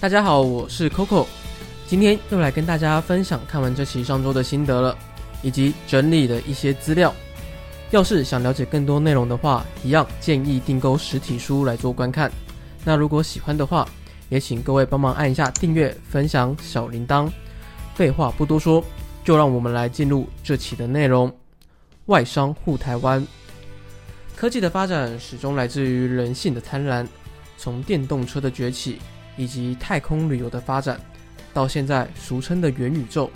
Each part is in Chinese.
大家好，我是 Coco，今天又来跟大家分享看完这期上周的心得了，以及整理的一些资料。要是想了解更多内容的话，一样建议订购实体书来做观看。那如果喜欢的话，也请各位帮忙按一下订阅、分享小铃铛。废话不多说，就让我们来进入这期的内容。外商护台湾，科技的发展始终来自于人性的贪婪，从电动车的崛起。以及太空旅游的发展，到现在俗称的元宇宙，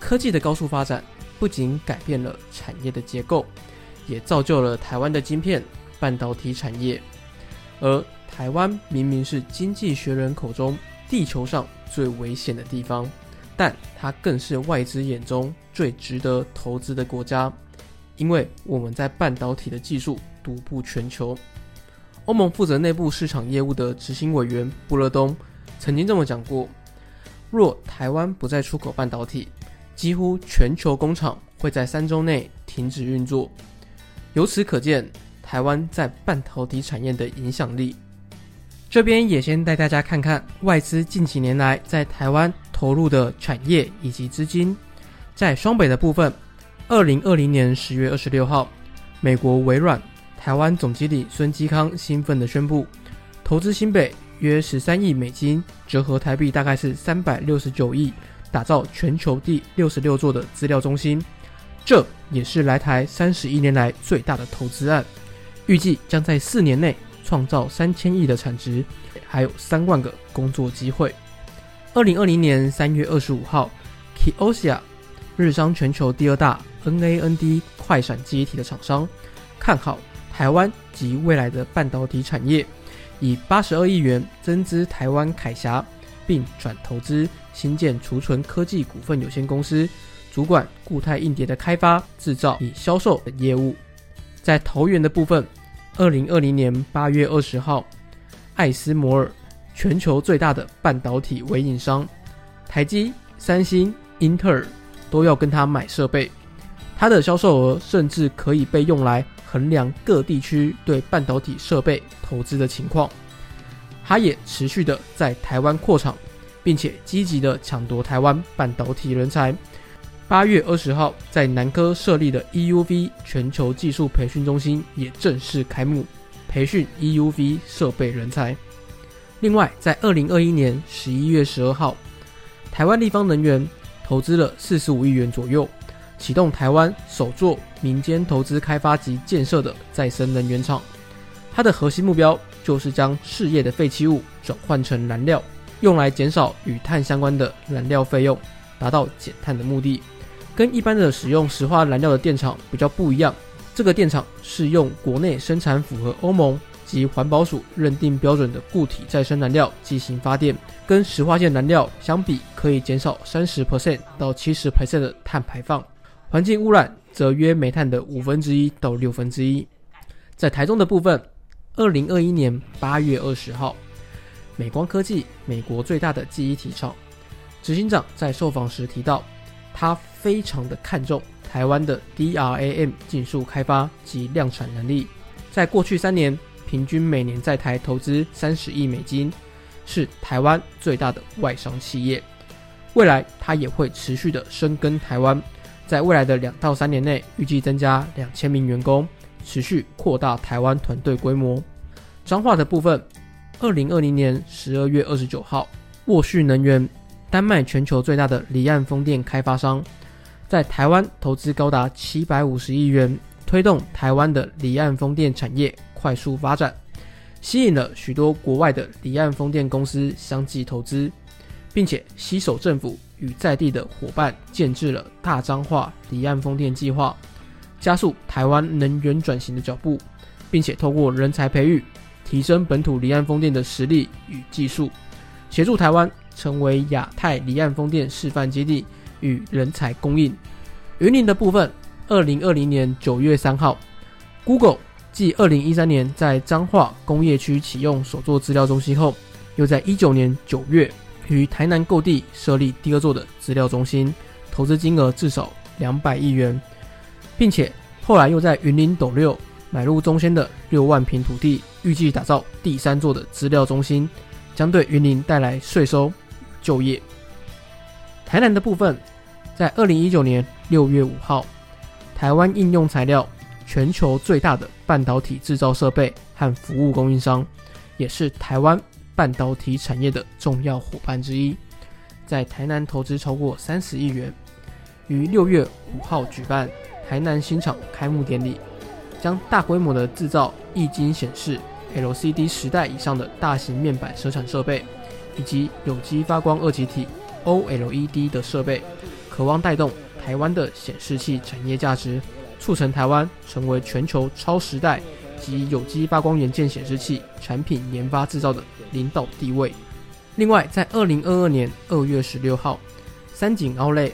科技的高速发展不仅改变了产业的结构，也造就了台湾的晶片半导体产业。而台湾明明是经济学人口中地球上最危险的地方，但它更是外资眼中最值得投资的国家，因为我们在半导体的技术独步全球。欧盟负责内部市场业务的执行委员布勒东曾经这么讲过：若台湾不再出口半导体，几乎全球工厂会在三周内停止运作。由此可见，台湾在半导体产业的影响力。这边也先带大家看看外资近几年来在台湾投入的产业以及资金。在双北的部分，二零二零年十月二十六号，美国微软。台湾总经理孙基康兴奋地宣布，投资新北约十三亿美金，折合台币大概是三百六十九亿，打造全球第六十六座的资料中心。这也是来台三十一年来最大的投资案，预计将在四年内创造三千亿的产值，还有三万个工作机会。二零二零年三月二十五号，Kioxia，日商全球第二大 NAND 快闪记忆体的厂商，看好。台湾及未来的半导体产业，以八十二亿元增资台湾凯霞，并转投资新建储存科技股份有限公司，主管固态硬碟的开发、制造与销售等业务。在投源的部分，二零二零年八月二十号，艾斯摩尔全球最大的半导体微影商，台积、三星、英特尔都要跟他买设备，它的销售额甚至可以被用来。衡量各地区对半导体设备投资的情况，它也持续的在台湾扩厂，并且积极的抢夺台湾半导体人才。八月二十号，在南科设立的 EUV 全球技术培训中心也正式开幕，培训 EUV 设备人才。另外，在二零二一年十一月十二号，台湾立方能源投资了四十五亿元左右。启动台湾首座民间投资开发及建设的再生能源厂，它的核心目标就是将事业的废弃物转换成燃料，用来减少与碳相关的燃料费用，达到减碳的目的。跟一般的使用石化燃料的电厂比较不一样，这个电厂是用国内生产符合欧盟及环保署认定标准的固体再生燃料进行发电，跟石化线燃料相比，可以减少三十 percent 到七十 percent 的碳排放。环境污染则约煤炭的五分之一到六分之一。在台中的部分，二零二一年八月二十号，美光科技美国最大的记忆体厂执行长在受访时提到，他非常的看重台湾的 DRAM 技术开发及量产能力。在过去三年，平均每年在台投资三十亿美金，是台湾最大的外商企业。未来，他也会持续的深耕台湾。在未来的两到三年内，预计增加两千名员工，持续扩大台湾团队规模。彰化的部分，二零二零年十二月二十九号，沃旭能源，丹麦全球最大的离岸风电开发商，在台湾投资高达七百五十亿元，推动台湾的离岸风电产业快速发展，吸引了许多国外的离岸风电公司相继投资，并且携手政府。与在地的伙伴建制了大彰化离岸风电计划，加速台湾能源转型的脚步，并且透过人才培育，提升本土离岸风电的实力与技术，协助台湾成为亚太离岸风电示范基地与人才供应。云林的部分，二零二零年九月三号，Google 继二零一三年在彰化工业区启用首座资料中心后，又在一九年九月。于台南购地设立第二座的资料中心，投资金额至少两百亿元，并且后来又在云林斗六买入中心的六万平土地，预计打造第三座的资料中心，将对云林带来税收、就业。台南的部分，在二零一九年六月五号，台湾应用材料全球最大的半导体制造设备和服务供应商，也是台湾半导体产业的重要伙伴之一，在台南投资超过三十亿元，于六月五号举办台南新厂开幕典礼，将大规模的制造液晶显示 LCD 时代以上的大型面板生产设备，以及有机发光二极体。OLED 的设备，渴望带动台湾的显示器产业价值，促成台湾成为全球超时代及有机发光元件显示器产品研发制造的领导地位。另外，在二零二二年二月十六号，三井奥莱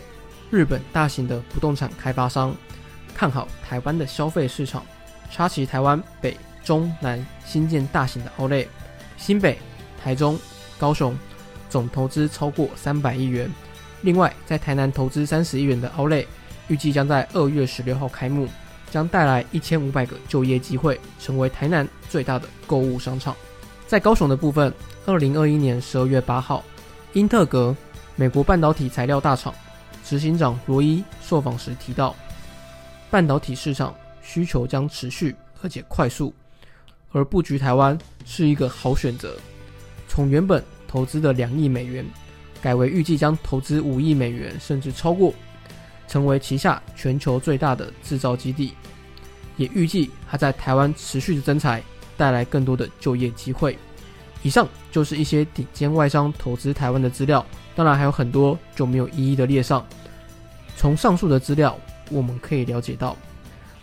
日本大型的不动产开发商看好台湾的消费市场，插旗台湾北中南新建大型的奥莱，新北、台中、高雄。总投资超过三百亿元。另外，在台南投资三十亿元的奥莱，预计将在二月十六号开幕，将带来一千五百个就业机会，成为台南最大的购物商场。在高雄的部分，二零二一年十二月八号，英特格美国半导体材料大厂执行长罗伊受访时提到，半导体市场需求将持续而且快速，而布局台湾是一个好选择。从原本投资的两亿美元，改为预计将投资五亿美元，甚至超过，成为旗下全球最大的制造基地。也预计它在台湾持续的增财，带来更多的就业机会。以上就是一些顶尖外商投资台湾的资料，当然还有很多就没有一一的列上。从上述的资料，我们可以了解到，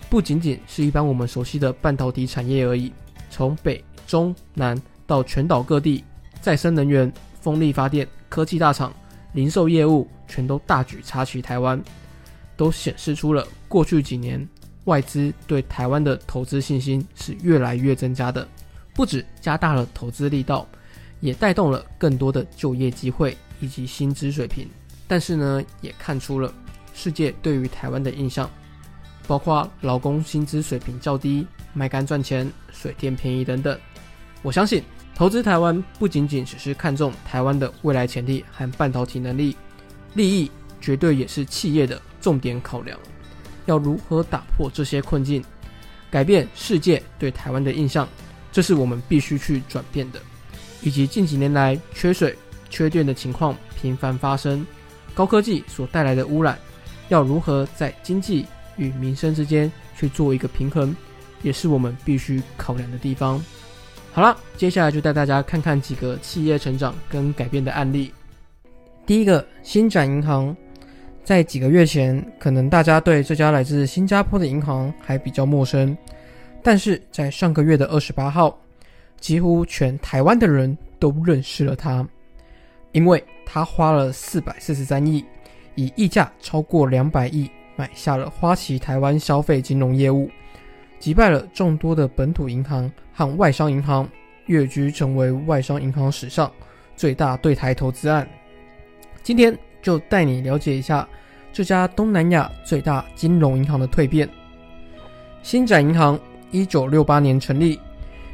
不仅仅是一般我们熟悉的半导体产业而已，从北、中、南到全岛各地。再生能源、风力发电、科技大厂、零售业务，全都大举插旗台湾，都显示出了过去几年外资对台湾的投资信心是越来越增加的。不止加大了投资力道，也带动了更多的就业机会以及薪资水平。但是呢，也看出了世界对于台湾的印象，包括劳工薪资水平较低、卖干赚钱、水电便宜等等。我相信。投资台湾不仅仅只是看重台湾的未来潜力和半导体能力，利益绝对也是企业的重点考量。要如何打破这些困境，改变世界对台湾的印象，这是我们必须去转变的。以及近几年来缺水、缺电的情况频繁发生，高科技所带来的污染，要如何在经济与民生之间去做一个平衡，也是我们必须考量的地方。好了，接下来就带大家看看几个企业成长跟改变的案例。第一个，新展银行，在几个月前，可能大家对这家来自新加坡的银行还比较陌生，但是在上个月的二十八号，几乎全台湾的人都认识了它，因为他花了四百四十三亿，以溢价超过两百亿买下了花旗台湾消费金融业务。击败了众多的本土银行和外商银行，跃居成为外商银行史上最大对台投资案。今天就带你了解一下这家东南亚最大金融银行的蜕变。新展银行一九六八年成立，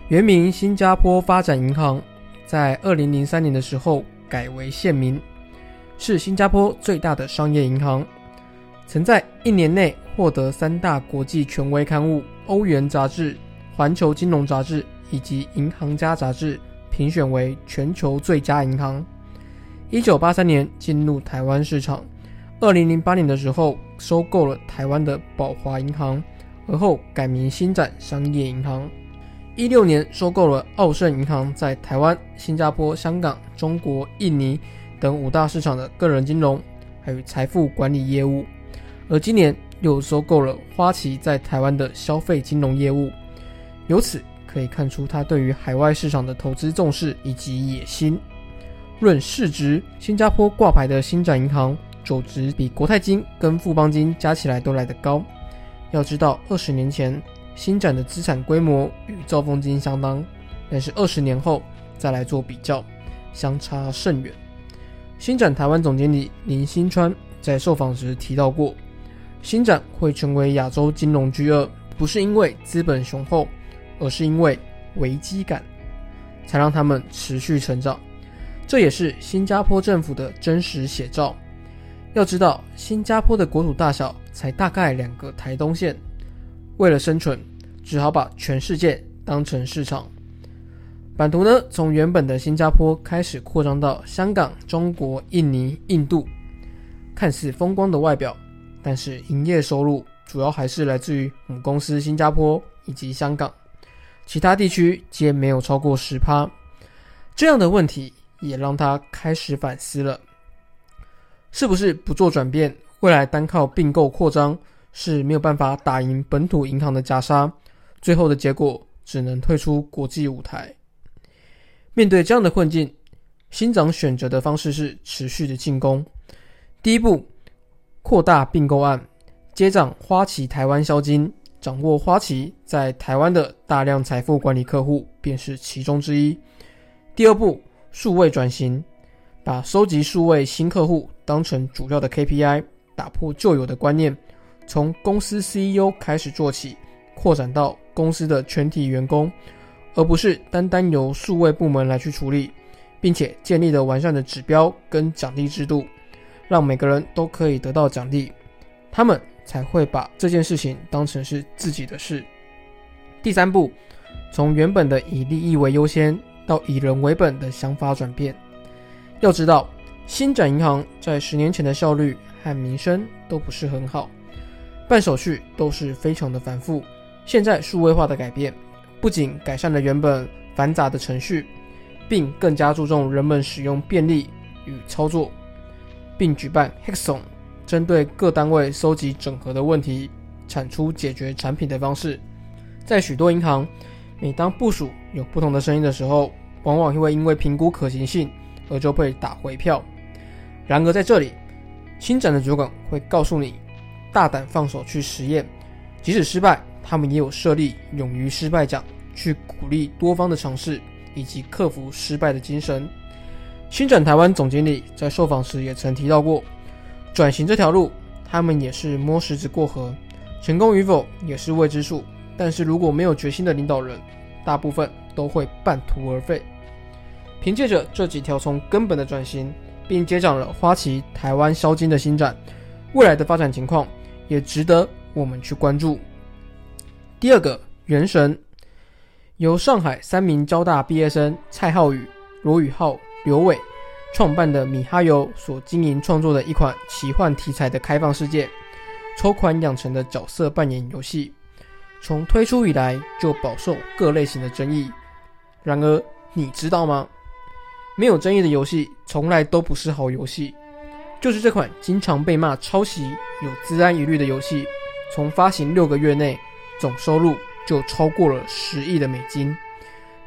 原名新加坡发展银行，在二零零三年的时候改为现名，是新加坡最大的商业银行，曾在一年内获得三大国际权威刊物。欧元杂志、环球金融杂志以及银行家杂志评选为全球最佳银行。一九八三年进入台湾市场，二零零八年的时候收购了台湾的宝华银行，而后改名新展商业银行。一六年收购了澳盛银行在台湾、新加坡、香港、中国、印尼等五大市场的个人金融还有财富管理业务，而今年。又收购了花旗在台湾的消费金融业务，由此可以看出他对于海外市场的投资重视以及野心。论市值，新加坡挂牌的新展银行总值比国泰金跟富邦金加起来都来得高。要知道，二十年前新展的资产规模与兆丰金相当，但是二十年后再来做比较，相差甚远。新展台湾总经理林新川在受访时提到过。新展会成为亚洲金融巨鳄，不是因为资本雄厚，而是因为危机感，才让他们持续成长。这也是新加坡政府的真实写照。要知道，新加坡的国土大小才大概两个台东县，为了生存，只好把全世界当成市场。版图呢，从原本的新加坡开始扩张到香港、中国、印尼、印度，看似风光的外表，但是营业收入主要还是来自于母公司新加坡以及香港，其他地区皆没有超过十趴。这样的问题也让他开始反思了：是不是不做转变，未来单靠并购扩张是没有办法打赢本土银行的加沙？最后的结果只能退出国际舞台。面对这样的困境，新长选择的方式是持续的进攻。第一步，扩大并购案，接掌花旗台湾销金，掌握花旗在台湾的大量财富管理客户，便是其中之一。第二步，数位转型，把收集数位新客户当成主要的 KPI，打破旧有的观念，从公司 CEO 开始做起，扩展到公司的全体员工。而不是单单由数位部门来去处理，并且建立了完善的指标跟奖励制度，让每个人都可以得到奖励，他们才会把这件事情当成是自己的事。第三步，从原本的以利益为优先到以人为本的想法转变。要知道，新展银行在十年前的效率和名声都不是很好，办手续都是非常的繁复。现在数位化的改变。不仅改善了原本繁杂的程序，并更加注重人们使用便利与操作，并举办 Hexon，针对各单位收集整合的问题，产出解决产品的方式。在许多银行，每当部署有不同的声音的时候，往往会因为评估可行性而就被打回票。然而在这里，新展的主管会告诉你，大胆放手去实验，即使失败。他们也有设立勇于失败奖，去鼓励多方的尝试以及克服失败的精神。新展台湾总经理在受访时也曾提到过，转型这条路，他们也是摸石子过河，成功与否也是未知数。但是如果没有决心的领导人，大部分都会半途而废。凭借着这几条从根本的转型，并接掌了花旗台湾销金的新展，未来的发展情况也值得我们去关注。第二个元神，由上海三名交大毕业生蔡浩宇、罗宇浩、刘伟创办的米哈游所经营创作的一款奇幻题材的开放世界抽款养成的角色扮演游戏，从推出以来就饱受各类型的争议。然而，你知道吗？没有争议的游戏从来都不是好游戏。就是这款经常被骂抄袭、有自安疑虑的游戏，从发行六个月内。总收入就超过了十亿的美金，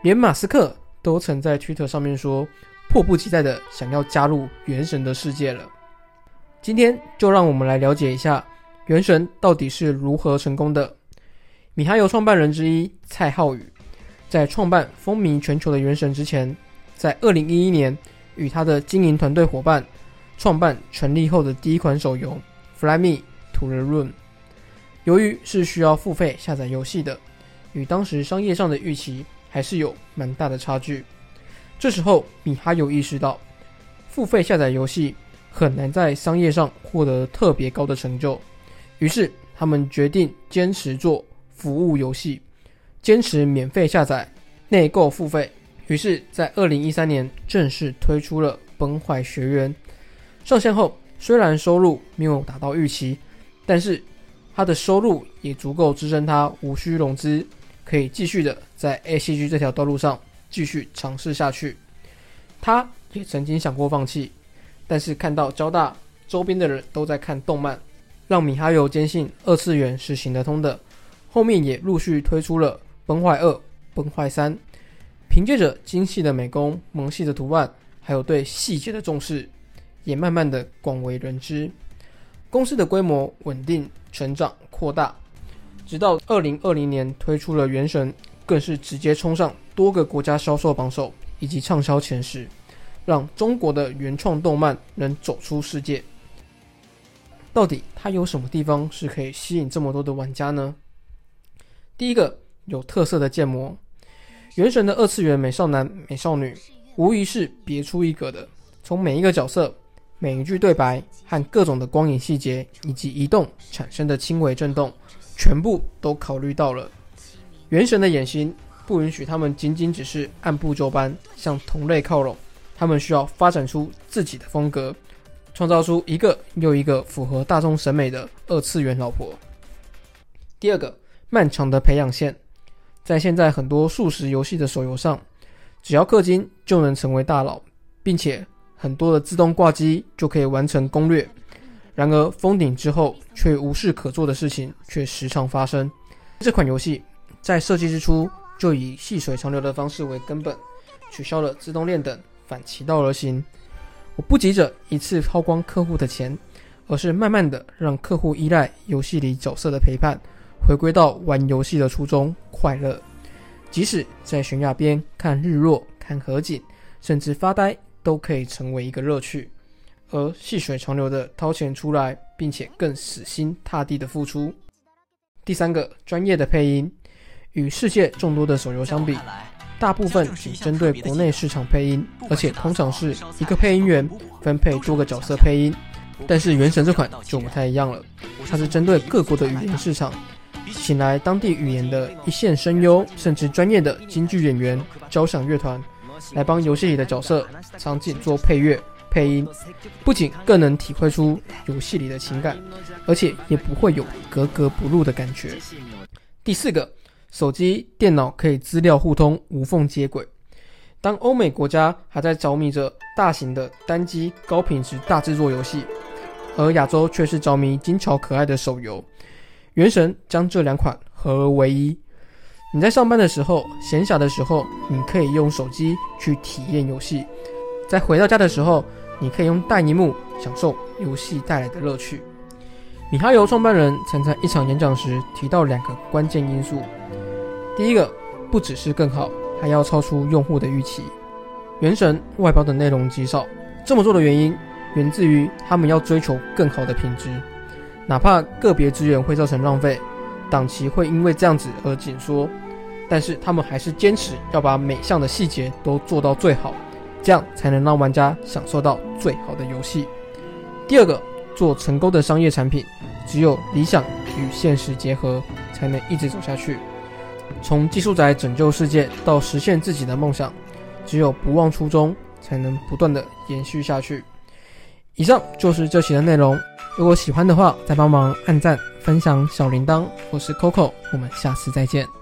连马斯克都曾在推特上面说，迫不及待的想要加入原神的世界了。今天就让我们来了解一下原神到底是如何成功的。米哈游创办人之一蔡浩宇，在创办风靡全球的原神之前，在二零一一年与他的经营团队伙伴创办成立后的第一款手游《Fly Me to the Room》。由于是需要付费下载游戏的，与当时商业上的预期还是有蛮大的差距。这时候，米哈游意识到，付费下载游戏很难在商业上获得特别高的成就，于是他们决定坚持做服务游戏，坚持免费下载、内购付费。于是，在二零一三年正式推出了《崩坏学园》。上线后，虽然收入没有达到预期，但是。他的收入也足够支撑他无需融资，可以继续的在 A C G 这条道路上继续尝试下去。他也曾经想过放弃，但是看到交大周边的人都在看动漫，让米哈游坚信二次元是行得通的。后面也陆续推出了《崩坏二》《崩坏三》，凭借着精细的美工、萌系的图案，还有对细节的重视，也慢慢的广为人知。公司的规模稳定。成长扩大，直到二零二零年推出了《原神》，更是直接冲上多个国家销售榜首以及畅销前十，让中国的原创动漫能走出世界。到底它有什么地方是可以吸引这么多的玩家呢？第一个有特色的建模，《原神》的二次元美少男、美少女无疑是别出一格的。从每一个角色、每一句对白和各种的光影细节以及移动产生的轻微震动，全部都考虑到了。原神的野心不允许他们仅仅只是按部就班向同类靠拢，他们需要发展出自己的风格，创造出一个又一个符合大众审美的二次元老婆。第二个，漫长的培养线，在现在很多速食游戏的手游上，只要氪金就能成为大佬，并且很多的自动挂机就可以完成攻略。然而封顶之后却无事可做的事情却时常发生。这款游戏在设计之初就以细水长流的方式为根本，取消了自动链等，反其道而行。我不急着一次抛光客户的钱，而是慢慢的让客户依赖游戏里角色的陪伴。回归到玩游戏的初衷，快乐。即使在悬崖边看日落、看河景，甚至发呆，都可以成为一个乐趣。而细水长流的掏钱出来，并且更死心塌地的付出。第三个，专业的配音。与世界众多的手游相比，大部分只针对国内市场配音，而且通常是一个配音员分配多个角色配音。但是《原神》这款就不太一样了，它是针对各国的语言市场。请来当地语言的一线声优，甚至专业的京剧演员、交响乐团，来帮游戏里的角色、场景做配乐、配音，不仅更能体会出游戏里的情感，而且也不会有格格不入的感觉。第四个，手机、电脑可以资料互通、无缝接轨。当欧美国家还在着迷着大型的单机、高品质大制作游戏，而亚洲却是着迷精巧可爱的手游。原神将这两款合而为一。你在上班的时候、闲暇的时候，你可以用手机去体验游戏；在回到家的时候，你可以用大荧幕享受游戏带来的乐趣。米哈游创办人曾在一场演讲时提到两个关键因素：第一个，不只是更好，还要超出用户的预期。原神外包的内容极少，这么做的原因源自于他们要追求更好的品质。哪怕个别资源会造成浪费，档期会因为这样子而紧缩，但是他们还是坚持要把每项的细节都做到最好，这样才能让玩家享受到最好的游戏。第二个，做成功的商业产品，只有理想与现实结合，才能一直走下去。从技术宅拯救世界到实现自己的梦想，只有不忘初衷，才能不断的延续下去。以上就是这期的内容。如果喜欢的话，再帮忙按赞、分享小铃铛。我是 Coco，我们下次再见。